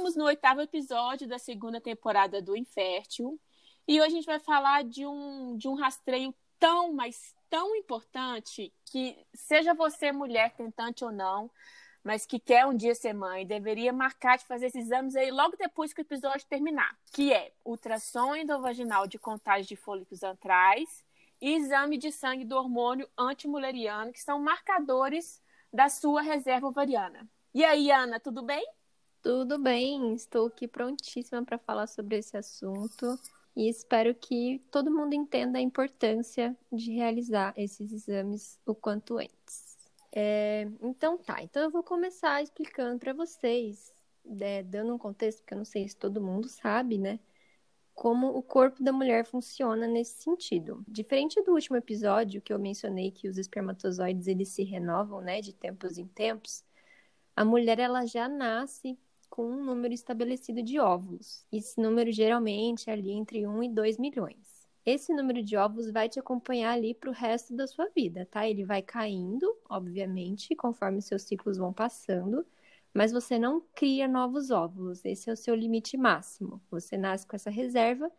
Estamos no oitavo episódio da segunda temporada do Infértil e hoje a gente vai falar de um, de um rastreio tão, mas tão importante que, seja você mulher tentante ou não, mas que quer um dia ser mãe, deveria marcar de fazer esses exames aí logo depois que o episódio terminar, que é ultrassom endovaginal de contagem de fôlicos antrais e exame de sangue do hormônio antimuleriano, que são marcadores da sua reserva ovariana. E aí, Ana, tudo bem? Tudo bem, estou aqui prontíssima para falar sobre esse assunto e espero que todo mundo entenda a importância de realizar esses exames o quanto antes. É, então tá, então eu vou começar explicando para vocês, né, dando um contexto, porque eu não sei se todo mundo sabe, né? Como o corpo da mulher funciona nesse sentido. Diferente do último episódio que eu mencionei que os espermatozoides eles se renovam, né, de tempos em tempos, a mulher ela já nasce com um número estabelecido de óvulos. Esse número geralmente é ali entre 1 e 2 milhões. Esse número de óvulos vai te acompanhar ali para o resto da sua vida, tá? Ele vai caindo, obviamente, conforme seus ciclos vão passando, mas você não cria novos óvulos. Esse é o seu limite máximo. Você nasce com essa reserva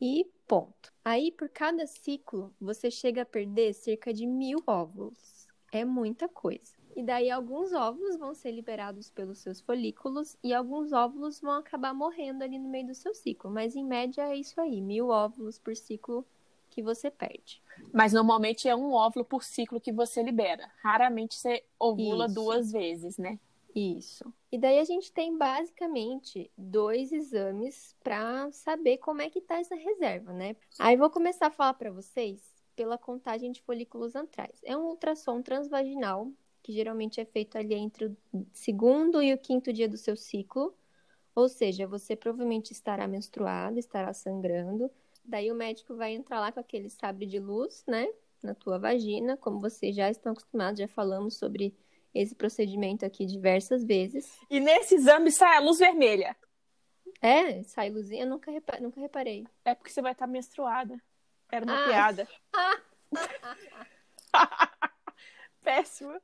e ponto. Aí, por cada ciclo, você chega a perder cerca de mil óvulos. É muita coisa. E daí alguns óvulos vão ser liberados pelos seus folículos e alguns óvulos vão acabar morrendo ali no meio do seu ciclo. Mas em média é isso aí, mil óvulos por ciclo que você perde. Mas normalmente é um óvulo por ciclo que você libera. Raramente você ovula isso. duas vezes, né? Isso. E daí a gente tem basicamente dois exames para saber como é que tá essa reserva, né? Aí vou começar a falar para vocês pela contagem de folículos antrais. É um ultrassom transvaginal que geralmente é feito ali entre o segundo e o quinto dia do seu ciclo. Ou seja, você provavelmente estará menstruada, estará sangrando. Daí o médico vai entrar lá com aquele sabre de luz, né? Na tua vagina, como vocês já estão acostumados, já falamos sobre esse procedimento aqui diversas vezes. E nesse exame sai a luz vermelha. É, sai luzinha, eu nunca, repa nunca reparei. É porque você vai estar menstruada. Era uma ah. piada. Péssima.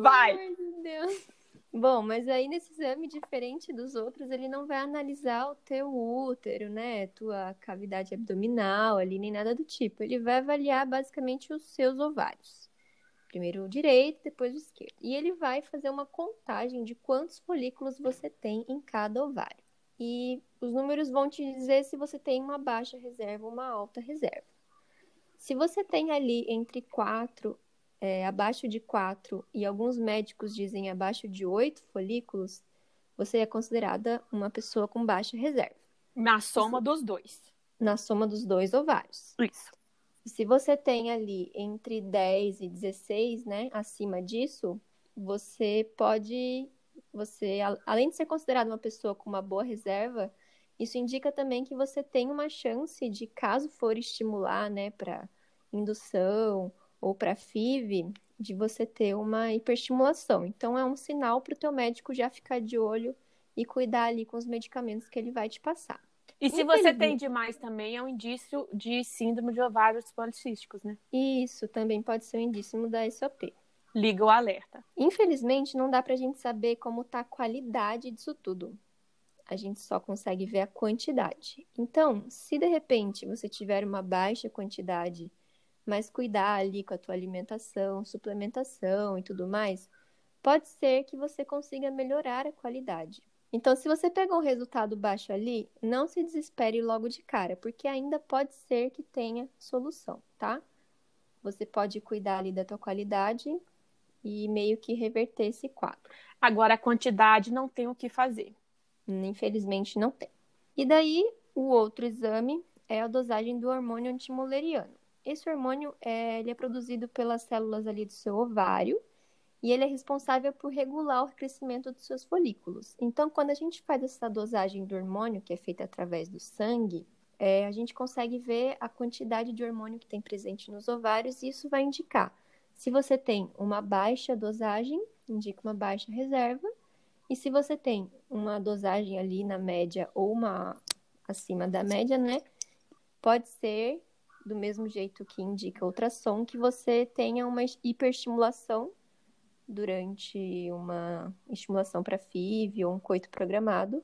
Vai. Deus. Bom, mas aí nesse exame, diferente dos outros, ele não vai analisar o teu útero, né? Tua cavidade abdominal ali, nem nada do tipo. Ele vai avaliar basicamente os seus ovários. Primeiro o direito, depois o esquerdo. E ele vai fazer uma contagem de quantos folículos você tem em cada ovário. E os números vão te dizer se você tem uma baixa reserva ou uma alta reserva. Se você tem ali entre 4 é, abaixo de 4 e alguns médicos dizem abaixo de 8 folículos, você é considerada uma pessoa com baixa reserva. Na soma dos dois. Na soma dos dois ovários. Isso. Se você tem ali entre 10 e 16, né, acima disso, você pode, você, além de ser considerada uma pessoa com uma boa reserva, isso indica também que você tem uma chance de, caso for estimular, né, para indução ou para FIV de você ter uma hiperestimulação. Então é um sinal para o teu médico já ficar de olho e cuidar ali com os medicamentos que ele vai te passar. E se você tem demais também, é um indício de síndrome de ovários policísticos, né? Isso, também pode ser um indício da SOP. Liga o alerta. Infelizmente, não dá pra gente saber como tá a qualidade disso tudo. A gente só consegue ver a quantidade. Então, se de repente você tiver uma baixa quantidade mas cuidar ali com a tua alimentação, suplementação e tudo mais, pode ser que você consiga melhorar a qualidade. Então, se você pegou um resultado baixo ali, não se desespere logo de cara, porque ainda pode ser que tenha solução, tá? Você pode cuidar ali da tua qualidade e meio que reverter esse quadro. Agora, a quantidade não tem o que fazer. Infelizmente, não tem. E daí, o outro exame é a dosagem do hormônio antimuleriano. Esse hormônio é, ele é produzido pelas células ali do seu ovário e ele é responsável por regular o crescimento dos seus folículos. Então, quando a gente faz essa dosagem do hormônio, que é feita através do sangue, é, a gente consegue ver a quantidade de hormônio que tem presente nos ovários e isso vai indicar se você tem uma baixa dosagem, indica uma baixa reserva, e se você tem uma dosagem ali na média ou uma acima da média, né? Pode ser do mesmo jeito que indica ultrassom, que você tenha uma hiperestimulação durante uma estimulação para FIV ou um coito programado.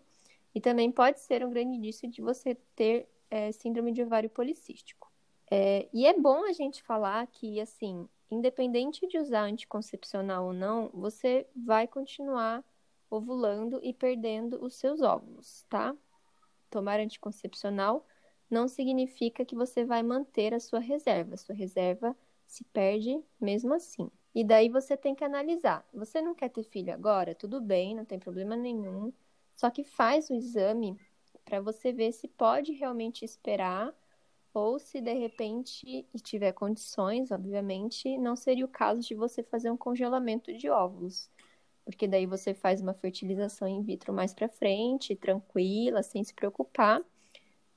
E também pode ser um grande indício de você ter é, síndrome de ovário policístico. É, e é bom a gente falar que, assim, independente de usar anticoncepcional ou não, você vai continuar ovulando e perdendo os seus óvulos, tá? Tomar anticoncepcional não significa que você vai manter a sua reserva. A sua reserva se perde mesmo assim. E daí você tem que analisar. Você não quer ter filho agora? Tudo bem, não tem problema nenhum. Só que faz o exame para você ver se pode realmente esperar ou se de repente e tiver condições, obviamente, não seria o caso de você fazer um congelamento de óvulos, porque daí você faz uma fertilização in vitro mais para frente, tranquila, sem se preocupar,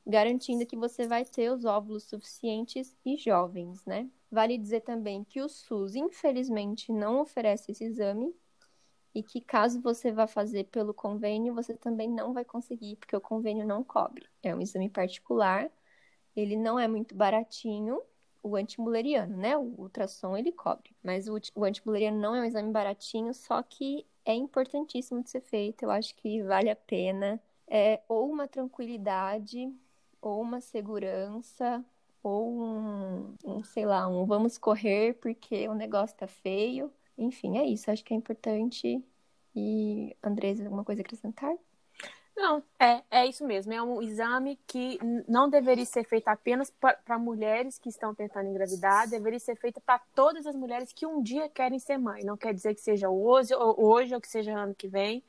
garantindo que você vai ter os óvulos suficientes e jovens, né? Vale dizer também que o SUS, infelizmente, não oferece esse exame e que caso você vá fazer pelo convênio, você também não vai conseguir, porque o convênio não cobre. É um exame particular ele não é muito baratinho, o antimuleriano, né? O ultrassom ele cobre, mas o, o antimuleriano não é um exame baratinho, só que é importantíssimo de ser feito. Eu acho que vale a pena. É ou uma tranquilidade, ou uma segurança, ou um, um sei lá, um vamos correr porque o negócio tá feio. Enfim, é isso. Acho que é importante. E, Andresa, alguma coisa a acrescentar? Não, é, é isso mesmo. É um exame que não deveria ser feito apenas para mulheres que estão tentando engravidar, deveria ser feito para todas as mulheres que um dia querem ser mãe. Não quer dizer que seja hoje ou, hoje ou que seja ano que vem.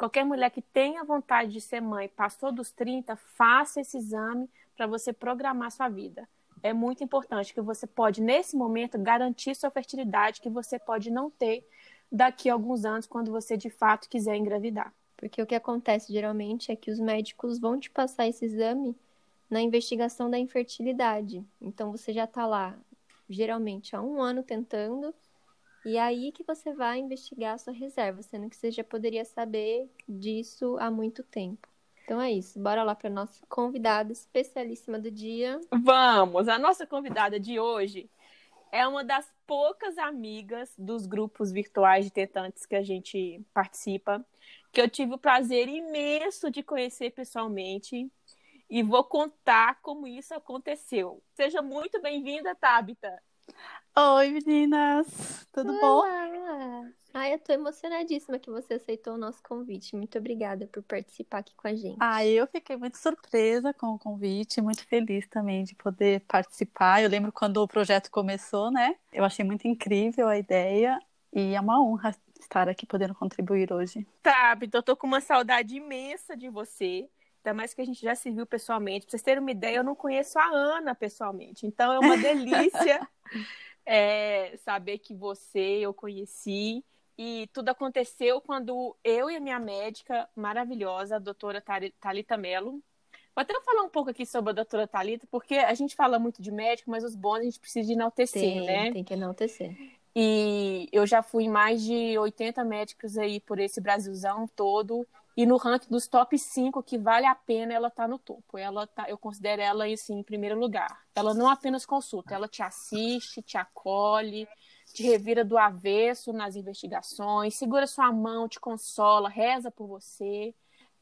Qualquer mulher que tenha vontade de ser mãe, passou dos 30, faça esse exame para você programar sua vida. É muito importante que você pode, nesse momento, garantir sua fertilidade que você pode não ter daqui a alguns anos, quando você de fato quiser engravidar. Porque o que acontece geralmente é que os médicos vão te passar esse exame na investigação da infertilidade. Então você já está lá, geralmente há um ano tentando, e aí que você vai investigar a sua reserva, sendo que você já poderia saber disso há muito tempo. Então é isso, bora lá para nossa convidada especialíssima do dia. Vamos! A nossa convidada de hoje é uma das poucas amigas dos grupos virtuais de tentantes que a gente participa que eu tive o prazer imenso de conhecer pessoalmente e vou contar como isso aconteceu. Seja muito bem-vinda, Tabita. Oi, meninas! Tudo Olá. bom? Ai, eu tô emocionadíssima que você aceitou o nosso convite. Muito obrigada por participar aqui com a gente. Ah, eu fiquei muito surpresa com o convite, muito feliz também de poder participar. Eu lembro quando o projeto começou, né? Eu achei muito incrível a ideia e é uma honra estar aqui podendo contribuir hoje. Tá, então eu tô com uma saudade imensa de você. Ainda mais que a gente já se viu pessoalmente. Pra vocês terem uma ideia, eu não conheço a Ana pessoalmente. Então é uma delícia é, saber que você eu conheci. E tudo aconteceu quando eu e a minha médica maravilhosa, a doutora Talita Mello, Vou até falar um pouco aqui sobre a doutora Talita, porque a gente fala muito de médico, mas os bons a gente precisa enaltecer, tem, né? Tem que enaltecer. E eu já fui em mais de 80 médicos aí por esse Brasilzão todo. E no ranking dos top 5, que vale a pena, ela tá no topo. Ela tá, eu considero ela assim, em primeiro lugar. Ela não apenas consulta, ela te assiste, te acolhe, te revira do avesso nas investigações, segura sua mão, te consola, reza por você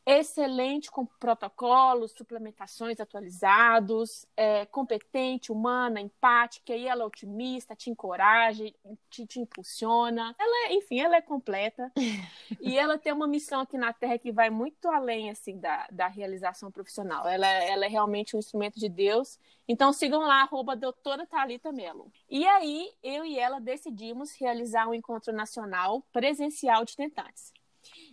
excelente com protocolos, suplementações atualizados, é, competente, humana, empática, e ela é otimista, te encoraja, te, te impulsiona. Ela é, enfim, ela é completa. e ela tem uma missão aqui na Terra que vai muito além assim da, da realização profissional. Ela, ela é realmente um instrumento de Deus. Então sigam lá, arroba doutora Thalita Mello. E aí, eu e ela decidimos realizar um encontro nacional presencial de tentantes.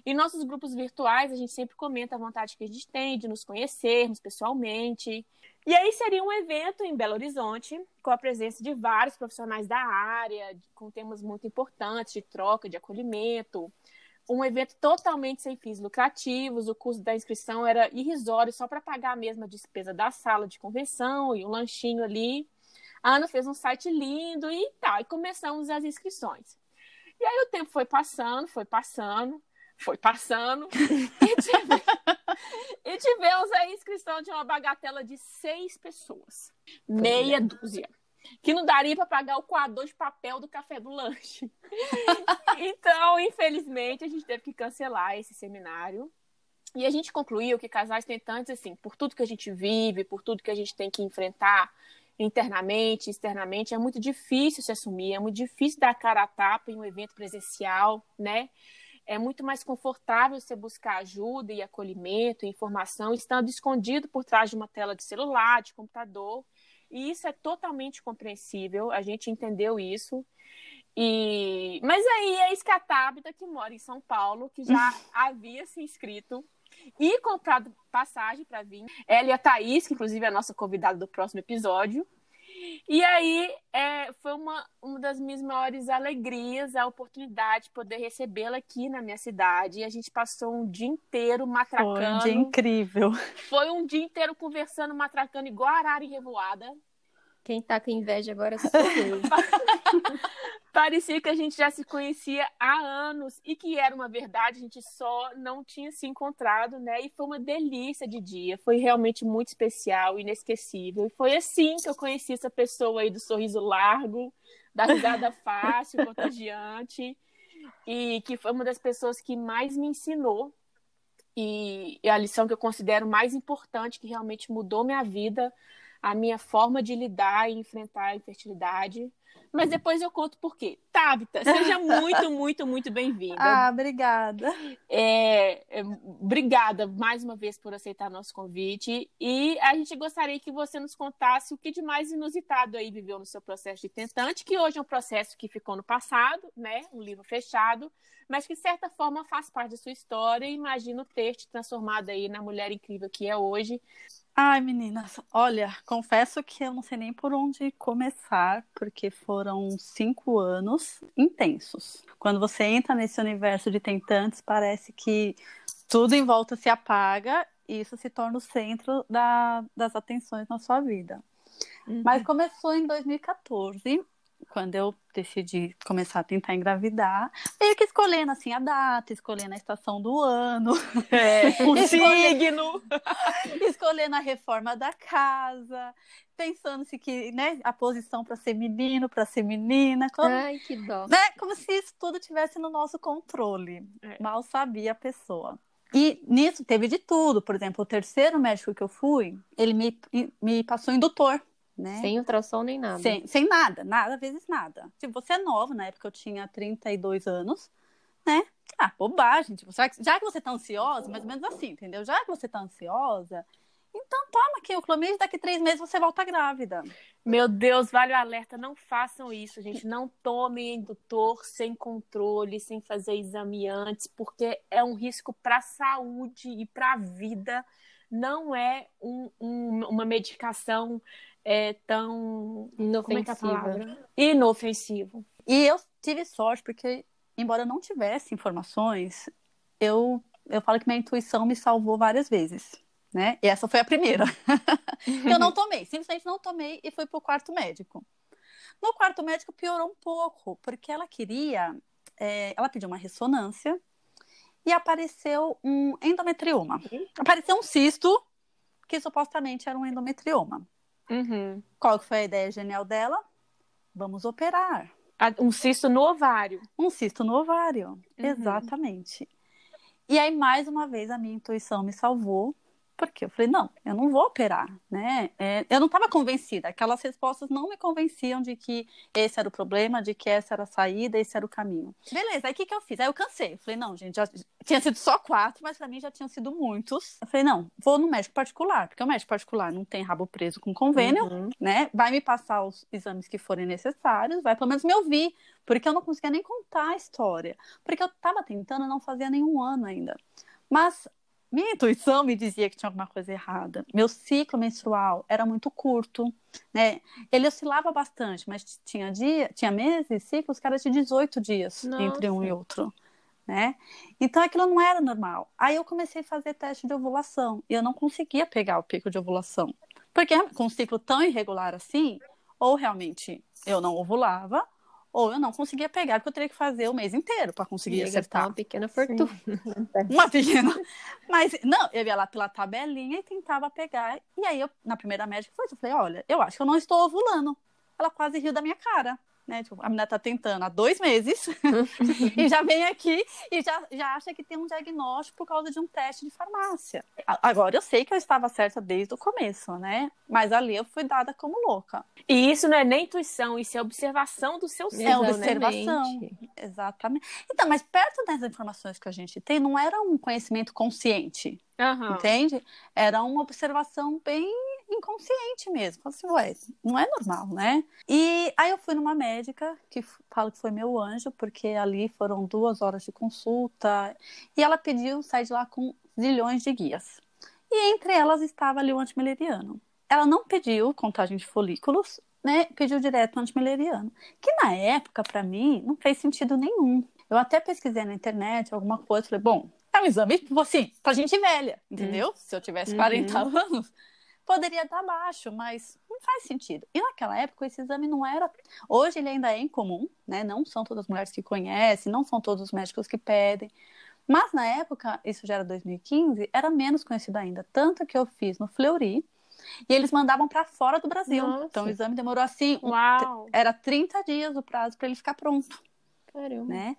Em nossos grupos virtuais, a gente sempre comenta a vontade que a gente tem de nos conhecermos pessoalmente. E aí seria um evento em Belo Horizonte, com a presença de vários profissionais da área, com temas muito importantes de troca, de acolhimento. Um evento totalmente sem fins lucrativos, o custo da inscrição era irrisório, só para pagar a mesma despesa da sala de convenção e um lanchinho ali. A Ana fez um site lindo e tal, e começamos as inscrições. E aí o tempo foi passando, foi passando foi passando e, tive... e tivemos a inscrição de uma bagatela de seis pessoas, meia dúzia. que não daria para pagar o coador de papel do café do lanche. então, infelizmente, a gente teve que cancelar esse seminário. E a gente concluiu que casais tentantes, assim, por tudo que a gente vive, por tudo que a gente tem que enfrentar internamente, externamente, é muito difícil se assumir, é muito difícil dar cara a tapa em um evento presencial, né? É muito mais confortável você buscar ajuda e acolhimento, e informação, estando escondido por trás de uma tela de celular, de computador. E isso é totalmente compreensível, a gente entendeu isso. E... Mas aí é isso que a Tabita, que mora em São Paulo, que já havia se inscrito e comprado passagem para vir. Ela e a Thaís, que inclusive é a nossa convidada do próximo episódio. E aí é, uma, uma das minhas maiores alegrias a oportunidade de poder recebê-la aqui na minha cidade. E a gente passou um dia inteiro matracando. Foi um dia incrível. Foi um dia inteiro conversando, matracando igual arara e revoada. Quem tá com inveja agora sou eu. Parecia que a gente já se conhecia há anos e que era uma verdade, a gente só não tinha se encontrado, né? E foi uma delícia de dia, foi realmente muito especial, inesquecível. E foi assim que eu conheci essa pessoa aí do sorriso largo, da risada fácil, contagiante, e que foi uma das pessoas que mais me ensinou e a lição que eu considero mais importante, que realmente mudou minha vida, a minha forma de lidar e enfrentar a infertilidade mas depois eu conto por quê. Tabita, seja muito, muito, muito bem-vinda. Ah, obrigada. É, é, obrigada mais uma vez por aceitar nosso convite. E a gente gostaria que você nos contasse o que de mais inusitado aí viveu no seu processo de tentante, que hoje é um processo que ficou no passado, né? Um livro fechado, mas que de certa forma faz parte da sua história e imagino ter te transformado aí na mulher incrível que é hoje. Ai, meninas, olha, confesso que eu não sei nem por onde começar, porque foram cinco anos intensos. Quando você entra nesse universo de tentantes, parece que tudo em volta se apaga e isso se torna o centro da, das atenções na sua vida. Uhum. Mas começou em 2014 quando eu decidi começar a tentar engravidar, meio que escolhendo assim a data, escolhendo a estação do ano, é, o signo, escolhendo a reforma da casa, pensando se que, né, a posição para ser menino, para ser menina, como, Ai, que dó. Né, como se isso tudo tivesse no nosso controle. É. Mal sabia a pessoa. E nisso teve de tudo. Por exemplo, o terceiro médico que eu fui, ele me, me passou indutor né? Sem ultrassom nem nada. Sem, sem nada, nada, às vezes nada. Tipo, você é nova, na época eu tinha 32 anos, né? Ah, bobagem. Tipo, já, que, já que você tá ansiosa, mais ou menos assim, entendeu? Já que você tá ansiosa, então toma aqui o clomide, daqui três meses você volta grávida. Meu Deus, vale o alerta, não façam isso, gente. Não tomem indutor sem controle, sem fazer exame antes, porque é um risco para a saúde e para a vida. Não é um, um, uma medicação é tão inofensiva. É, é Inofensivo. E eu tive sorte porque, embora eu não tivesse informações, eu, eu falo que minha intuição me salvou várias vezes. Né? E essa foi a primeira. eu não tomei, simplesmente não tomei e fui para o quarto médico. No quarto médico piorou um pouco, porque ela queria, é, ela pediu uma ressonância e apareceu um endometrioma. Apareceu um cisto que supostamente era um endometrioma. Uhum. Qual foi a ideia genial dela? Vamos operar. Um cisto no ovário. Um cisto no ovário, uhum. exatamente. E aí, mais uma vez, a minha intuição me salvou porque eu falei, não, eu não vou operar, né? É, eu não estava convencida, aquelas respostas não me convenciam de que esse era o problema, de que essa era a saída, esse era o caminho. Beleza, aí o que, que eu fiz? Aí eu cansei, eu falei, não, gente, já tinha sido só quatro, mas para mim já tinham sido muitos. Eu falei, não, vou no médico particular, porque o médico particular não tem rabo preso com convênio, uhum. né? Vai me passar os exames que forem necessários, vai pelo menos me ouvir, porque eu não conseguia nem contar a história, porque eu estava tentando, não fazia nenhum ano ainda. Mas minha intuição me dizia que tinha alguma coisa errada. Meu ciclo menstrual era muito curto, né? Ele oscilava bastante, mas tinha dia, tinha meses, ciclos que eram de 18 dias Nossa. entre um e outro, né? Então aquilo não era normal. Aí eu comecei a fazer teste de ovulação e eu não conseguia pegar o pico de ovulação. Porque com um ciclo tão irregular assim, ou realmente eu não ovulava, ou eu não conseguia pegar, porque eu teria que fazer o mês inteiro para conseguir ia acertar. Uma pequena fortuna. uma pequena. Mas, não, eu ia lá pela tabelinha e tentava pegar. E aí, eu, na primeira médica, foi eu falei: olha, eu acho que eu não estou ovulando. ela quase riu da minha cara né? Tipo, a menina tá tentando há dois meses e já vem aqui e já, já acha que tem um diagnóstico por causa de um teste de farmácia. Agora eu sei que eu estava certa desde o começo, né? Mas ali eu fui dada como louca. E isso não é nem intuição, isso é observação do seu ser. É observação. Exatamente. Então, mas perto das informações que a gente tem, não era um conhecimento consciente. Uhum. Entende? Era uma observação bem inconsciente mesmo. Falei assim, ué, não é normal, né? E aí eu fui numa médica, que falo que foi meu anjo, porque ali foram duas horas de consulta, e ela pediu sair de lá com zilhões de guias. E entre elas estava ali o antimileriano. Ela não pediu contagem de folículos, né? Pediu direto o antimileriano. Que na época, para mim, não fez sentido nenhum. Eu até pesquisei na internet alguma coisa, falei, bom, é um exame, tipo assim, pra gente velha, entendeu? Hum. Se eu tivesse 40 uhum. anos, poderia dar baixo, mas não faz sentido. E naquela época esse exame não era. Hoje ele ainda é incomum, né? Não são todas as mulheres que conhecem, não são todos os médicos que pedem. Mas na época, isso já era 2015, era menos conhecido ainda. Tanto que eu fiz no Fleury e eles mandavam para fora do Brasil. Nossa. Então o exame demorou assim. Uau. Era 30 dias o prazo para ele ficar pronto. Caramba. Né?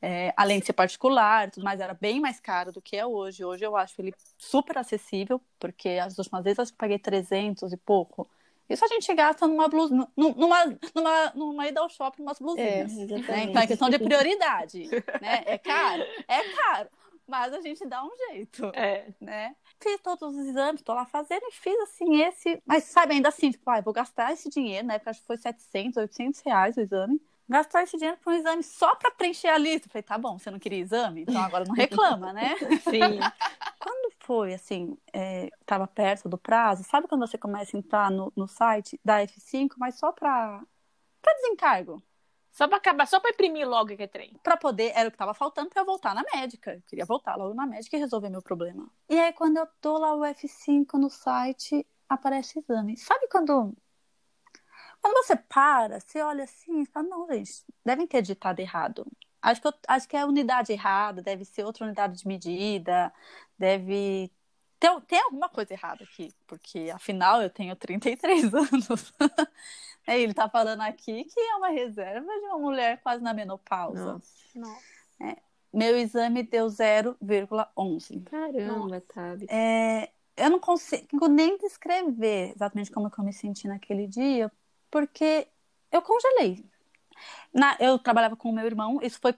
É, além de ser particular, tudo mais, era bem mais caro do que é hoje. Hoje eu acho ele super acessível, porque as últimas vezes acho que paguei 300 e pouco. Isso a gente gasta numa blusa, numa, numa, numa ida ao shopping, umas blusinhas. É, né? Então é questão de prioridade, né? É caro, é caro, mas a gente dá um jeito, é. né? Fiz todos os exames, tô lá fazendo e fiz assim esse, mas sabe, ainda assim, tipo, ah, vou gastar esse dinheiro, né? Porque acho que foi 700, 800 reais o exame gastar esse dinheiro para um exame só para preencher a lista. Eu falei, tá bom, você não queria exame? Então agora não reclama, né? Sim. Quando foi, assim, estava é, perto do prazo, sabe quando você começa a entrar no, no site da F5, mas só para desencargo? Só para acabar, só para imprimir logo que é trem. Para poder, era o que estava faltando para eu voltar na médica. Eu queria voltar logo na médica e resolver meu problema. E aí, quando eu tô lá o F5 no site, aparece exame. Sabe quando quando você para, você olha assim e fala, não, gente, devem ter ditado errado. Acho que, eu, acho que é a unidade errada, deve ser outra unidade de medida, deve. Tem, tem alguma coisa errada aqui, porque afinal eu tenho 33 anos. Ele está falando aqui que é uma reserva de uma mulher quase na menopausa. Nossa. É, meu exame deu 0,11. Caramba, Tabi. É, eu não consigo nem descrever exatamente como eu me senti naquele dia, porque eu congelei. Na, eu trabalhava com o meu irmão, isso foi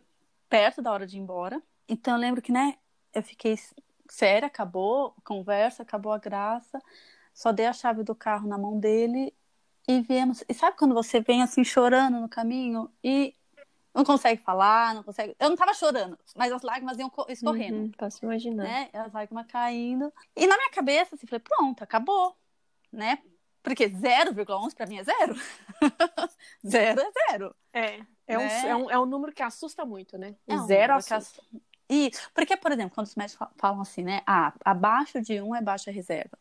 perto da hora de ir embora. Então eu lembro que, né, eu fiquei séria, acabou a conversa, acabou a graça. Só dei a chave do carro na mão dele e viemos. E sabe quando você vem assim chorando no caminho e não consegue falar, não consegue. Eu não tava chorando, mas as lágrimas iam escorrendo. Uhum, posso imaginar. Né? As lágrimas caindo. E na minha cabeça, assim, falei, pronto, acabou. Né? Porque 0,11 para mim é zero. zero é zero. É. É, né? um, é, um, é um número que assusta muito, né? É um zero assusta. E, porque, por exemplo, quando os médicos falam assim, né? Ah, abaixo de 1 é baixa reserva.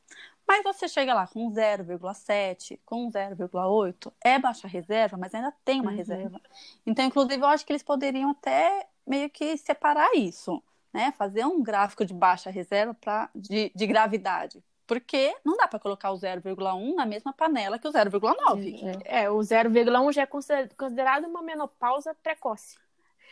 Mas você chega lá com 0,7, com 0,8, é baixa reserva, mas ainda tem uma uhum. reserva. Então, inclusive, eu acho que eles poderiam até meio que separar isso, né? Fazer um gráfico de baixa reserva pra, de, de gravidade. Porque não dá para colocar o 0,1 na mesma panela que o 0,9. É. é, o 0,1 já é considerado uma menopausa precoce.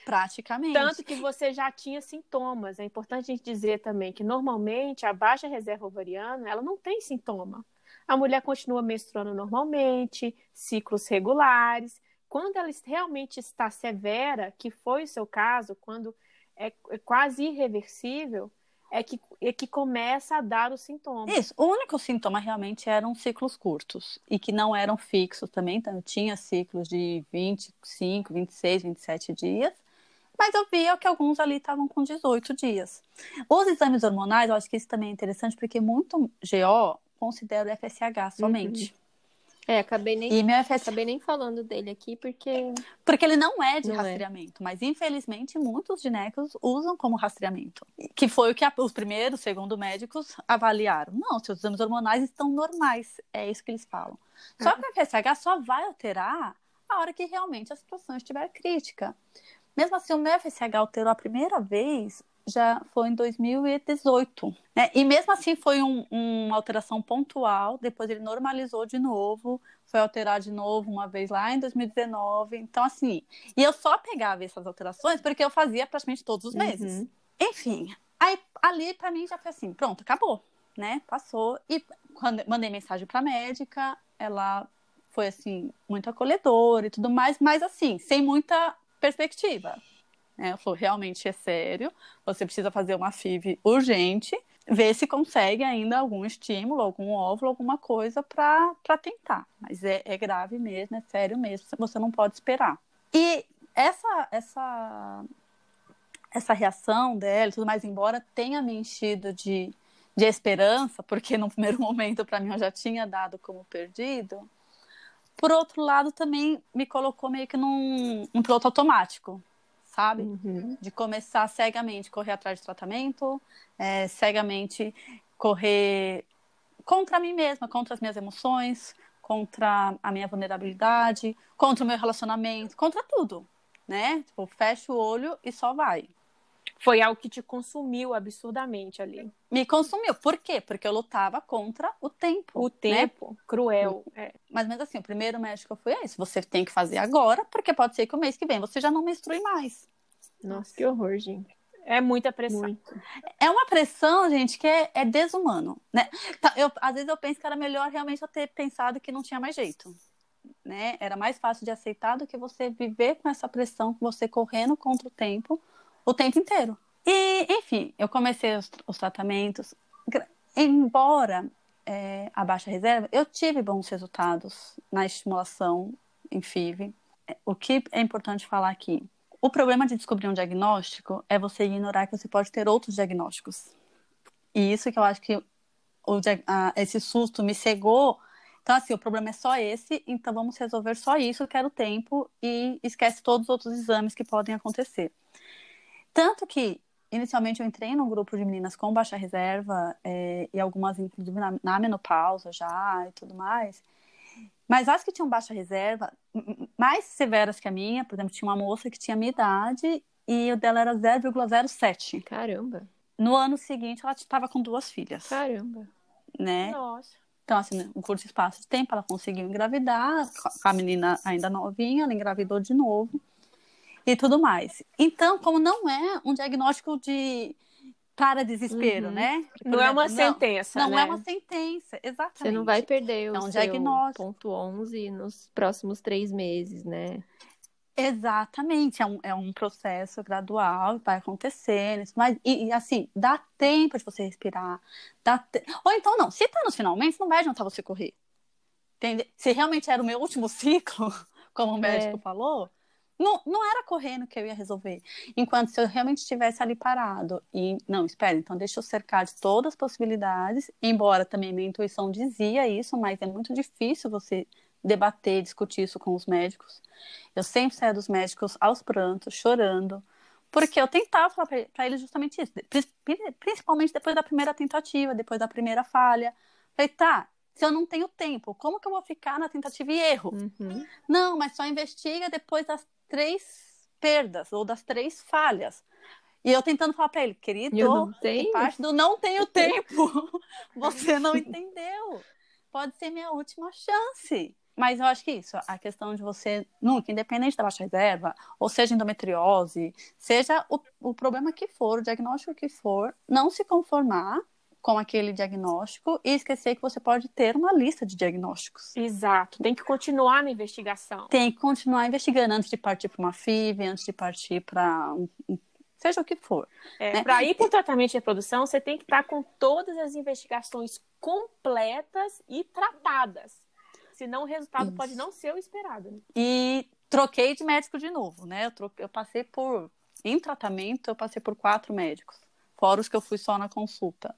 Praticamente. Tanto que você já tinha sintomas. É importante a gente dizer também que normalmente a baixa reserva ovariana, ela não tem sintoma. A mulher continua menstruando normalmente, ciclos regulares. Quando ela realmente está severa, que foi o seu caso, quando é, é quase irreversível, é que, é que começa a dar os sintomas. Isso, o único sintoma realmente eram ciclos curtos e que não eram fixos também, então eu tinha ciclos de 25, 26, 27 dias, mas eu via que alguns ali estavam com 18 dias. Os exames hormonais, eu acho que isso também é interessante porque muito GO considera o FSH somente. Uhum. É, acabei nem, e meu FS... acabei nem falando dele aqui porque. Porque ele não é de não é. rastreamento, é. mas infelizmente muitos ginecos usam como rastreamento. Que foi o que a, os primeiros, segundo médicos, avaliaram. Não, seus exames hormonais estão normais. É isso que eles falam. Só ah. que o FSH só vai alterar a hora que realmente a situação estiver crítica. Mesmo assim, o meu FSH alterou a primeira vez já foi em 2018. Né? E mesmo assim foi um, uma alteração pontual, depois ele normalizou de novo, foi alterar de novo uma vez lá em 2019. Então, assim, e eu só pegava essas alterações porque eu fazia praticamente todos os meses. Uhum. Enfim, aí ali para mim já foi assim, pronto, acabou, né? Passou. E quando mandei mensagem para médica, ela foi assim, muito acolhedora e tudo mais, mas assim, sem muita perspectiva. Né? Ela realmente é sério, você precisa fazer uma FIV urgente, ver se consegue ainda algum estímulo, algum óvulo, alguma coisa para tentar. Mas é, é grave mesmo, é sério mesmo, você não pode esperar. E essa, essa, essa reação dela, tudo mais, embora tenha me enchido de, de esperança, porque no primeiro momento para mim eu já tinha dado como perdido, por outro lado, também me colocou meio que num um piloto automático, sabe? Uhum. De começar cegamente correr atrás de tratamento, é, cegamente correr contra mim mesma, contra as minhas emoções, contra a minha vulnerabilidade, contra o meu relacionamento, contra tudo, né? Tipo, fecha o olho e só vai. Foi algo que te consumiu absurdamente ali. Me consumiu. Por quê? Porque eu lutava contra o tempo. O né? tempo, né? cruel. É. Mas mesmo assim, o primeiro médico foi esse. Você tem que fazer agora, porque pode ser que o mês que vem você já não menstrue mais. Nossa, que horror, gente. É muita pressão. Muito. É uma pressão, gente, que é, é desumano, né? Tá, eu, às vezes eu penso que era melhor realmente eu ter pensado que não tinha mais jeito. Né? Era mais fácil de aceitar do que você viver com essa pressão, você correndo contra o tempo, o tempo inteiro. E, enfim, eu comecei os, os tratamentos. Embora é, a baixa reserva, eu tive bons resultados na estimulação em FIV. O que é importante falar aqui? O problema de descobrir um diagnóstico é você ignorar que você pode ter outros diagnósticos. E isso que eu acho que o, a, esse susto me cegou. Então, assim, o problema é só esse, então vamos resolver só isso, quero tempo, e esquece todos os outros exames que podem acontecer. Tanto que, inicialmente, eu entrei num grupo de meninas com baixa reserva, é, e algumas, inclusive, na, na menopausa já e tudo mais. Mas as que tinham baixa reserva, mais severas que a minha, por exemplo, tinha uma moça que tinha a minha idade e o dela era 0,07. Caramba. No ano seguinte, ela estava com duas filhas. Caramba. Né? Nossa. Então, assim, um curto espaço de tempo, ela conseguiu engravidar, com a menina ainda novinha, ela engravidou de novo e tudo mais. Então, como não é um diagnóstico de para desespero, uhum. né? Não é uma sentença, não, né? Não é uma sentença, exatamente. Você não vai perder o é um seu diagnóstico. ponto 11 nos próximos três meses, né? Exatamente, é um, é um processo gradual, vai acontecendo, mas, e, e, assim, dá tempo de você respirar, dá te... ou então não, se tá nos finalmente, não vai adiantar você correr, entende? Se realmente era o meu último ciclo, como o médico é. falou, não, não era correndo que eu ia resolver. Enquanto se eu realmente estivesse ali parado e, não, espera, então deixa eu cercar de todas as possibilidades, embora também minha intuição dizia isso, mas é muito difícil você debater, discutir isso com os médicos. Eu sempre saía dos médicos aos prantos, chorando, porque eu tentava falar para eles justamente isso, principalmente depois da primeira tentativa, depois da primeira falha. Falei, tá, se eu não tenho tempo, como que eu vou ficar na tentativa e erro? Uhum. Não, mas só investiga depois das três perdas ou das três falhas. E eu tentando falar para ele, querido, parte do não tenho tempo. Você não entendeu. Pode ser minha última chance. Mas eu acho que isso, a questão de você, nunca, independente da baixa reserva, ou seja endometriose, seja o, o problema que for, o diagnóstico que for, não se conformar com aquele diagnóstico e esquecer que você pode ter uma lista de diagnósticos. Exato. Tem que continuar na investigação. Tem que continuar investigando antes de partir para uma FIV, antes de partir para seja o que for. É, né? Para ir para o tratamento de reprodução, você tem que estar com todas as investigações completas e tratadas. Senão o resultado Isso. pode não ser o esperado. Né? E troquei de médico de novo, né? Eu, troquei, eu passei por. Em tratamento, eu passei por quatro médicos. Fora os que eu fui só na consulta.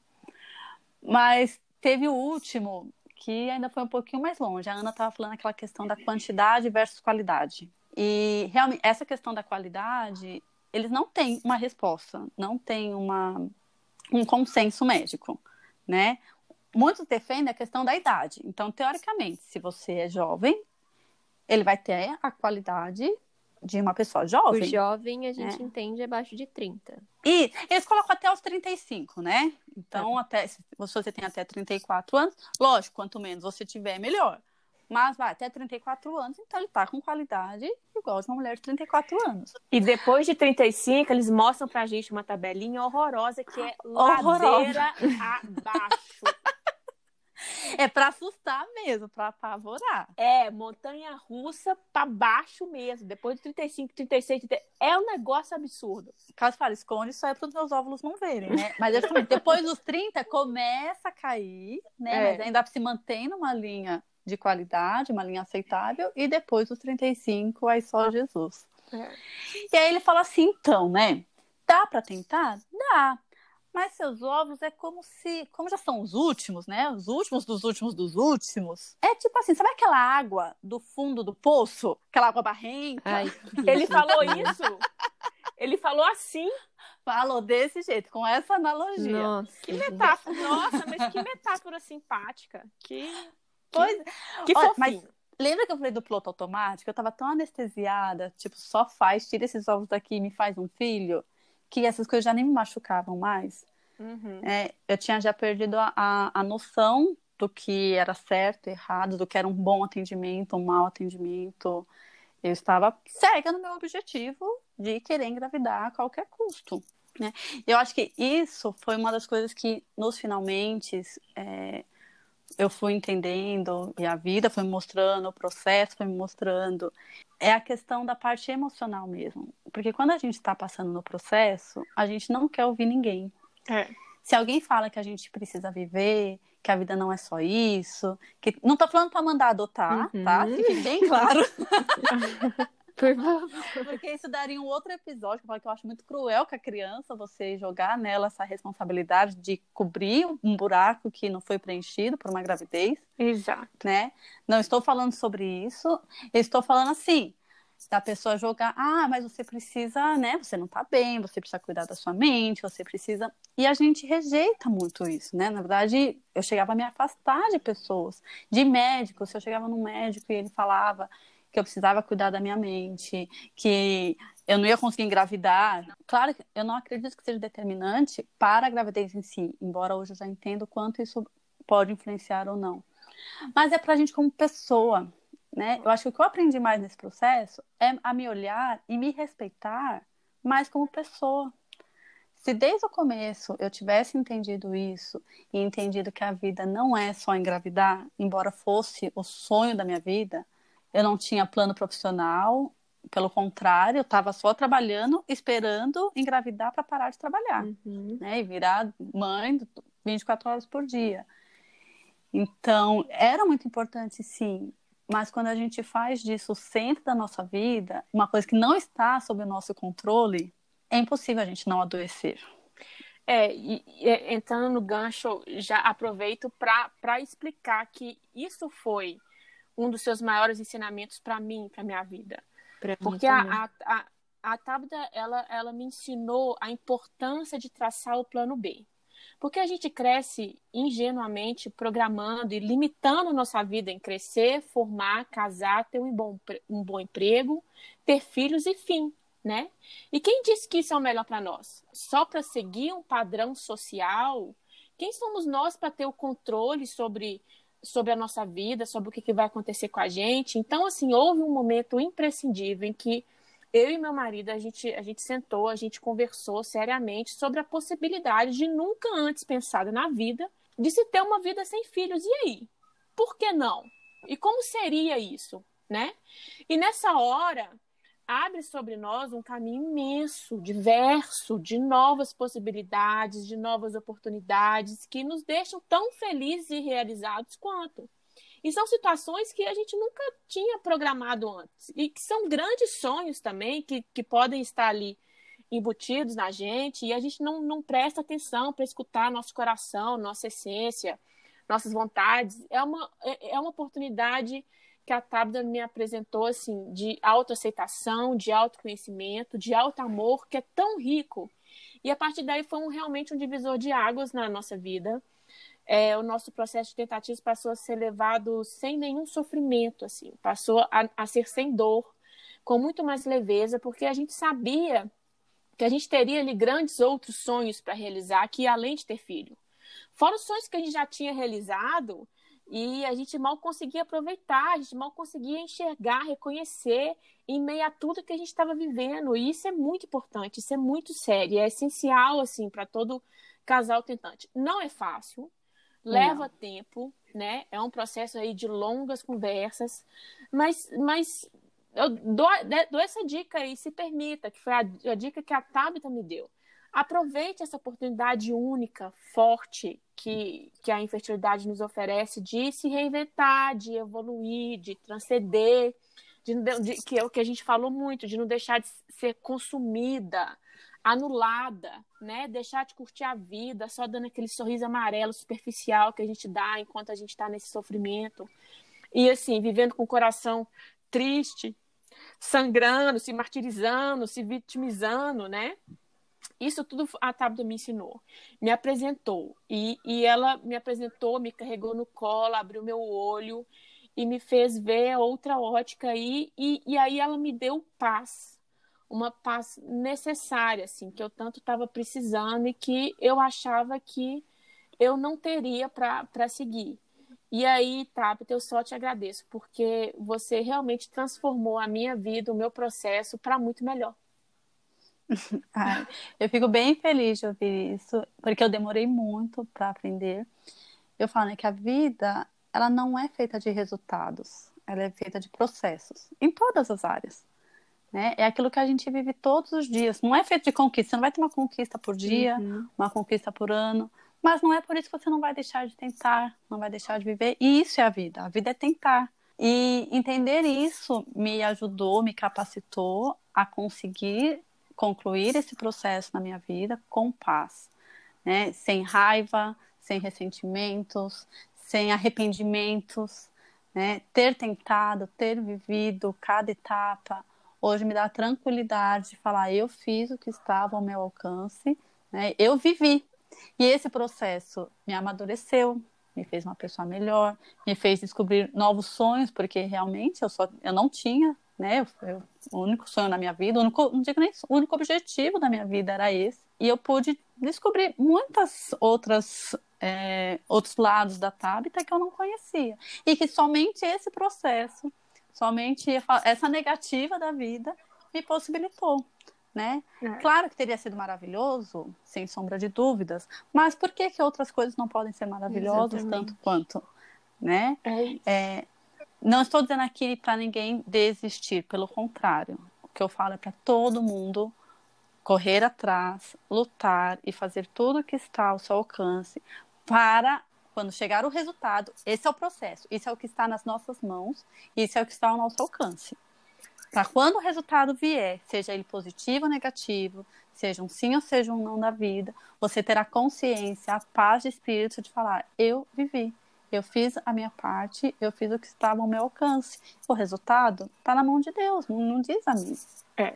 Mas teve o último que ainda foi um pouquinho mais longe. A Ana estava falando aquela questão da quantidade versus qualidade. E realmente essa questão da qualidade, eles não têm uma resposta, não tem uma, um consenso médico, né? Muitos defendem a questão da idade. Então, teoricamente, se você é jovem, ele vai ter a qualidade de uma pessoa jovem. Por jovem, a gente é. entende abaixo de 30. E eles colocam até os 35, né? Então, é. até, se você tem até 34 anos, lógico, quanto menos você tiver, melhor. Mas vai até 34 anos, então ele tá com qualidade igual de uma mulher de 34 anos. E depois de 35, eles mostram pra gente uma tabelinha horrorosa que é horrorosa. ladeira abaixo. É para assustar mesmo, para apavorar. É, montanha russa para baixo mesmo. Depois de 35, 36, 30... é um negócio absurdo. Caso fale, esconde, só é para os meus óvulos não verem, né? Mas depois dos 30 começa a cair, né? É. Mas ainda se mantém numa linha de qualidade, uma linha aceitável, e depois dos 35, aí só Jesus. É. E aí ele fala assim, então, né? Dá para tentar? Dá. Mas seus ovos é como se, como já são os últimos, né? Os últimos dos últimos dos últimos. É tipo assim, sabe aquela água do fundo do poço? Aquela água barrenta? Ai, Ele falou isso? Ele falou assim? Falou desse jeito, com essa analogia. Nossa, que metáfora. Nossa, mas que metáfora simpática. Que. Pois, que, que Olha, Mas lembra que eu falei do piloto automático? Eu tava tão anestesiada, tipo, só faz, tira esses ovos daqui e me faz um filho que essas coisas já nem me machucavam mais. Uhum. É, eu tinha já perdido a, a, a, noção do que era certo, errado, do que era um bom atendimento, um mau atendimento. Eu estava cega no meu objetivo de querer engravidar a qualquer custo. Né? Eu acho que isso foi uma das coisas que, nos finalmente, é, eu fui entendendo e a vida foi me mostrando, o processo foi me mostrando é a questão da parte emocional mesmo. Porque quando a gente está passando no processo, a gente não quer ouvir ninguém. É. Se alguém fala que a gente precisa viver, que a vida não é só isso, que não tô falando para mandar adotar, uhum. tá? Fique bem claro. Por favor. Porque isso daria um outro episódio, que eu acho muito cruel com a criança você jogar nela essa responsabilidade de cobrir um buraco que não foi preenchido por uma gravidez. Exato. Né? Não estou falando sobre isso, eu estou falando assim, da pessoa jogar, ah, mas você precisa, né? Você não tá bem, você precisa cuidar da sua mente, você precisa. E a gente rejeita muito isso, né? Na verdade, eu chegava a me afastar de pessoas, de médicos. Se eu chegava num médico e ele falava que eu precisava cuidar da minha mente, que eu não ia conseguir engravidar. Claro que eu não acredito que seja determinante para a gravidez em si, embora hoje eu já entenda o quanto isso pode influenciar ou não. Mas é para a gente como pessoa, né? Eu acho que o que eu aprendi mais nesse processo é a me olhar e me respeitar mais como pessoa. Se desde o começo eu tivesse entendido isso e entendido que a vida não é só engravidar, embora fosse o sonho da minha vida, eu não tinha plano profissional, pelo contrário, eu estava só trabalhando, esperando engravidar para parar de trabalhar, uhum. né? E virar mãe 24 horas por dia. Então, era muito importante, sim. Mas quando a gente faz disso o centro da nossa vida, uma coisa que não está sob o nosso controle, é impossível a gente não adoecer. É, e, e entrando no gancho, já aproveito para explicar que isso foi um dos seus maiores ensinamentos para mim, para minha vida. Pra Porque a, a, a, a Tabda, ela, ela me ensinou a importância de traçar o plano B. Porque a gente cresce ingenuamente programando e limitando nossa vida em crescer, formar, casar, ter um bom, um bom emprego, ter filhos e fim, né? E quem disse que isso é o melhor para nós? Só para seguir um padrão social? Quem somos nós para ter o controle sobre sobre a nossa vida, sobre o que, que vai acontecer com a gente. Então, assim, houve um momento imprescindível em que eu e meu marido, a gente, a gente sentou, a gente conversou seriamente sobre a possibilidade de nunca antes pensada na vida de se ter uma vida sem filhos. E aí? Por que não? E como seria isso, né? E nessa hora, abre sobre nós um caminho imenso, diverso, de novas possibilidades, de novas oportunidades que nos deixam tão felizes e realizados quanto. E são situações que a gente nunca tinha programado antes. E que são grandes sonhos também, que, que podem estar ali embutidos na gente, e a gente não, não presta atenção para escutar nosso coração, nossa essência, nossas vontades. É uma, é, é uma oportunidade que a Tabda me apresentou assim de autoaceitação, de autoconhecimento, de alto amor, que é tão rico. E a partir daí foi um, realmente um divisor de águas na nossa vida. É, o nosso processo de tentativas passou a ser levado sem nenhum sofrimento, assim, passou a, a ser sem dor, com muito mais leveza, porque a gente sabia que a gente teria ali grandes outros sonhos para realizar, que além de ter filho. Fora os sonhos que a gente já tinha realizado e a gente mal conseguia aproveitar, a gente mal conseguia enxergar, reconhecer em meio a tudo que a gente estava vivendo. E isso é muito importante, isso é muito sério, é essencial assim para todo casal tentante. Não é fácil, leva Não. tempo, né? É um processo aí de longas conversas, mas, mas eu dou, dou essa dica aí, se permita, que foi a, a dica que a Tabita me deu. Aproveite essa oportunidade única, forte, que, que a infertilidade nos oferece de se reinventar, de evoluir, de transcender, de, de, que é o que a gente falou muito, de não deixar de ser consumida, anulada, né? Deixar de curtir a vida só dando aquele sorriso amarelo superficial que a gente dá enquanto a gente está nesse sofrimento. E assim, vivendo com o coração triste, sangrando, se martirizando, se vitimizando, né? Isso tudo a Tabata me ensinou, me apresentou. E, e ela me apresentou, me carregou no colo, abriu meu olho e me fez ver outra ótica aí. E, e aí ela me deu paz, uma paz necessária, assim, que eu tanto estava precisando e que eu achava que eu não teria para seguir. E aí, Tabata, eu só te agradeço, porque você realmente transformou a minha vida, o meu processo, para muito melhor. Ai, eu fico bem feliz de ouvir isso, porque eu demorei muito para aprender. Eu falo né, que a vida, ela não é feita de resultados, ela é feita de processos, em todas as áreas. Né? É aquilo que a gente vive todos os dias. Não é feito de conquista, você não vai ter uma conquista por dia, uhum. uma conquista por ano, mas não é por isso que você não vai deixar de tentar, não vai deixar de viver. E isso é a vida, a vida é tentar. E entender isso me ajudou, me capacitou a conseguir concluir esse processo na minha vida com paz, né? Sem raiva, sem ressentimentos, sem arrependimentos, né? Ter tentado, ter vivido cada etapa, hoje me dá tranquilidade de falar eu fiz o que estava ao meu alcance, né? Eu vivi. E esse processo me amadureceu, me fez uma pessoa melhor, me fez descobrir novos sonhos, porque realmente eu só eu não tinha né? Eu, eu, o único sonho na minha vida, o único, não digo nem o único objetivo da minha vida era esse. E eu pude descobrir muitas outras é, outros lados da Tabita que eu não conhecia e que somente esse processo, somente essa negativa da vida me possibilitou. Né? É. Claro que teria sido maravilhoso, sem sombra de dúvidas, mas por que, que outras coisas não podem ser maravilhosas Exatamente. tanto quanto? Né? É não estou dizendo aqui para ninguém desistir, pelo contrário. O que eu falo é para todo mundo correr atrás, lutar e fazer tudo o que está ao seu alcance para quando chegar o resultado, esse é o processo, isso é o que está nas nossas mãos, isso é o que está ao nosso alcance. Para quando o resultado vier, seja ele positivo ou negativo, seja um sim ou seja um não da vida, você terá consciência, a paz de espírito de falar: eu vivi, eu fiz a minha parte, eu fiz o que estava ao meu alcance. O resultado está na mão de Deus, não diz a mim. É,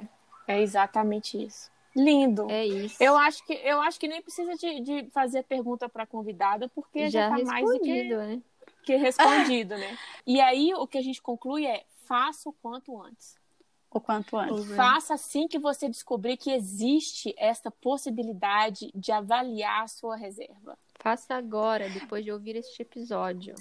é exatamente isso. Lindo. É isso. Eu acho que, eu acho que nem precisa de, de fazer pergunta para a convidada, porque já, está mais do que, né? que respondido, né? E aí o que a gente conclui é faça o quanto antes. O quanto antes. Faça assim que você descobrir que existe essa possibilidade de avaliar a sua reserva. Faça agora, depois de ouvir este episódio.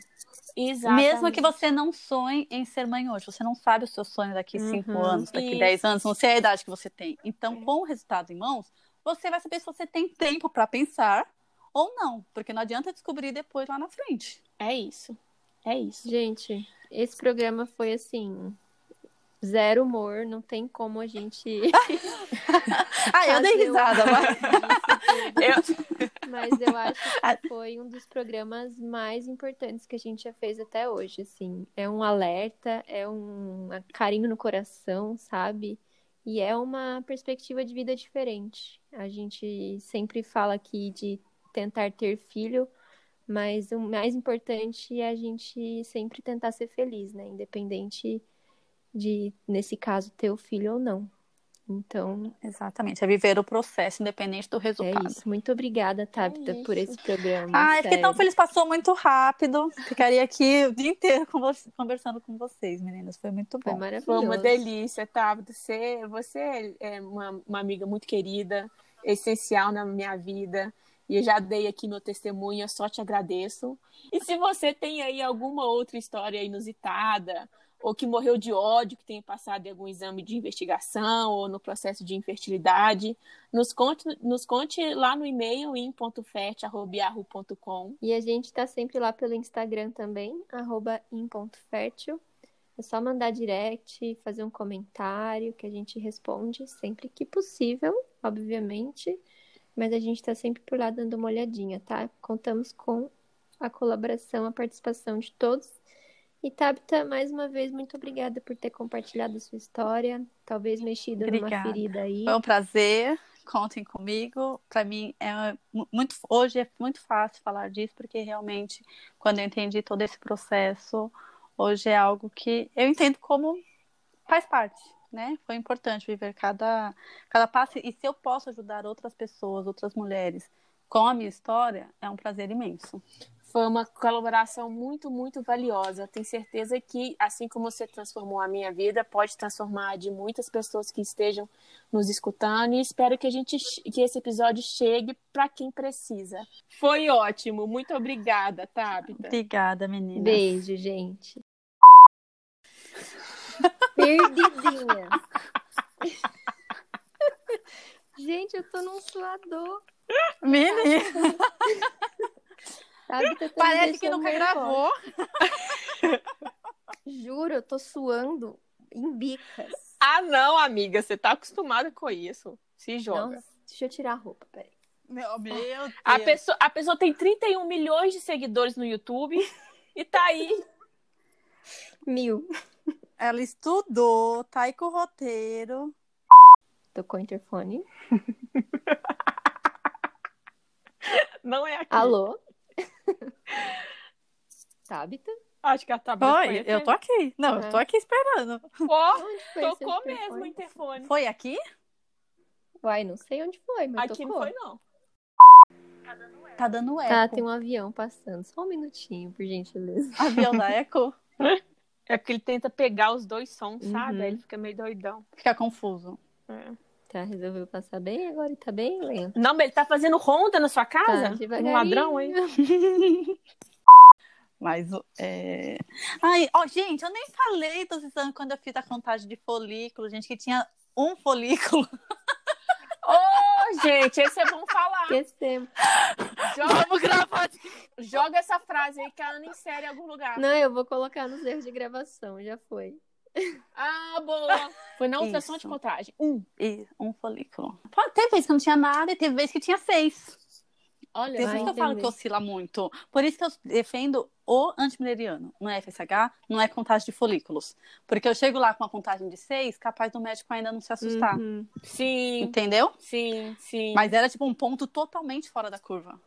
Exatamente. Mesmo que você não sonhe em ser mãe hoje, você não sabe o seu sonho daqui uhum, cinco anos, daqui isso. dez anos, não sei a idade que você tem. Então, é. com o resultado em mãos, você vai saber se você tem tempo para pensar ou não, porque não adianta descobrir depois lá na frente. É isso. É isso. Gente, esse programa foi assim, zero humor, não tem como a gente. ah, eu dei risada, mas. eu... mas eu acho que foi um dos programas mais importantes que a gente já fez até hoje, assim. É um alerta, é um carinho no coração, sabe? E é uma perspectiva de vida diferente. A gente sempre fala aqui de tentar ter filho, mas o mais importante é a gente sempre tentar ser feliz, né? Independente de, nesse caso, ter o filho ou não. Então, Exatamente, é viver o processo independente do é resultado. isso. Muito obrigada, Tabita, isso. por esse programa. Ai, fiquei tão feliz, passou muito rápido. Ficaria aqui o dia inteiro com vo- conversando com vocês, meninas. Foi muito Foi bom. maravilhoso. Foi uma delícia, tá? Você, você é uma, uma amiga muito querida, essencial na minha vida. E eu já dei aqui meu testemunho, eu só te agradeço. E se você tem aí alguma outra história inusitada, ou que morreu de ódio, que tenha passado em algum exame de investigação, ou no processo de infertilidade, nos conte, nos conte lá no e-mail em.fert.yahoo.com. E a gente tá sempre lá pelo Instagram também, em.fértil. É só mandar direct, fazer um comentário que a gente responde sempre que possível, obviamente. Mas a gente tá sempre por lá dando uma olhadinha, tá? Contamos com a colaboração, a participação de todos. E Tabita, mais uma vez, muito obrigada por ter compartilhado a sua história, talvez mexido numa Obrigada. ferida aí. Foi um prazer. Contem comigo. Para mim é mu- muito hoje é muito fácil falar disso porque realmente quando eu entendi todo esse processo, hoje é algo que eu entendo como faz parte, né? Foi importante viver cada cada passo e se eu posso ajudar outras pessoas, outras mulheres com a minha história, é um prazer imenso. Foi uma colaboração muito, muito valiosa. Tenho certeza que, assim como você transformou a minha vida, pode transformar a de muitas pessoas que estejam nos escutando. E espero que a gente que esse episódio chegue para quem precisa. Foi ótimo. Muito obrigada, Tabita. Obrigada, meninas. Beijo, gente. Perdidinha. gente, eu tô num suador. Menina, parece que nunca gravou. Juro, eu tô suando em bicas. Ah, não, amiga. Você tá acostumada com isso. Se joga. Nossa, deixa eu tirar a roupa, peraí. Meu, meu Deus. A pessoa, a pessoa tem 31 milhões de seguidores no YouTube e tá aí. Mil. Ela estudou, tá aí com o roteiro. Tocou o interfone. Não é aqui. Alô? Tabita? Acho que a Tabita Oi, foi eu tô aqui. Não, eu É. tô aqui esperando. Ó, tocou interfone? mesmo o interfone. Foi aqui? Uai, não sei onde foi, mas Aqui não tocou. foi, não. Tá dando eco. Tá, tem um avião passando. Só um minutinho, por gentileza. Avião da eco. É porque ele tenta pegar os dois sons, sabe? Uhum. Aí ele fica meio doidão. Fica confuso. É. Tá, resolveu passar bem agora e tá bem lento. Não, mas ele tá fazendo ronda na sua Tá, casa? um devagarinho. ladrão, hein? Mas, é... Ai, ó, gente, eu nem falei dos exames quando eu fiz a contagem de folículo, gente, que tinha um folículo. Ô, gente, esse é bom falar. Esquecemos. Joga, Vamos gravar. joga essa frase aí que a Ana insere em algum lugar. Não, eu vou colocar nos erros de gravação, já foi. Ah, boa. Foi na ultrassom de contagem. Um. E um folículo. Pô, Teve vez que não tinha nada e teve vez que tinha seis. Olha, Por isso que eu falo que oscila muito. Por isso que eu defendo o antimileriano. Não é FSH, não é contagem de folículos. Porque eu chego lá com uma contagem de seis, capaz do médico ainda não se assustar. Uhum. sim, Entendeu? sim, sim. Mas era tipo um ponto totalmente fora da curva.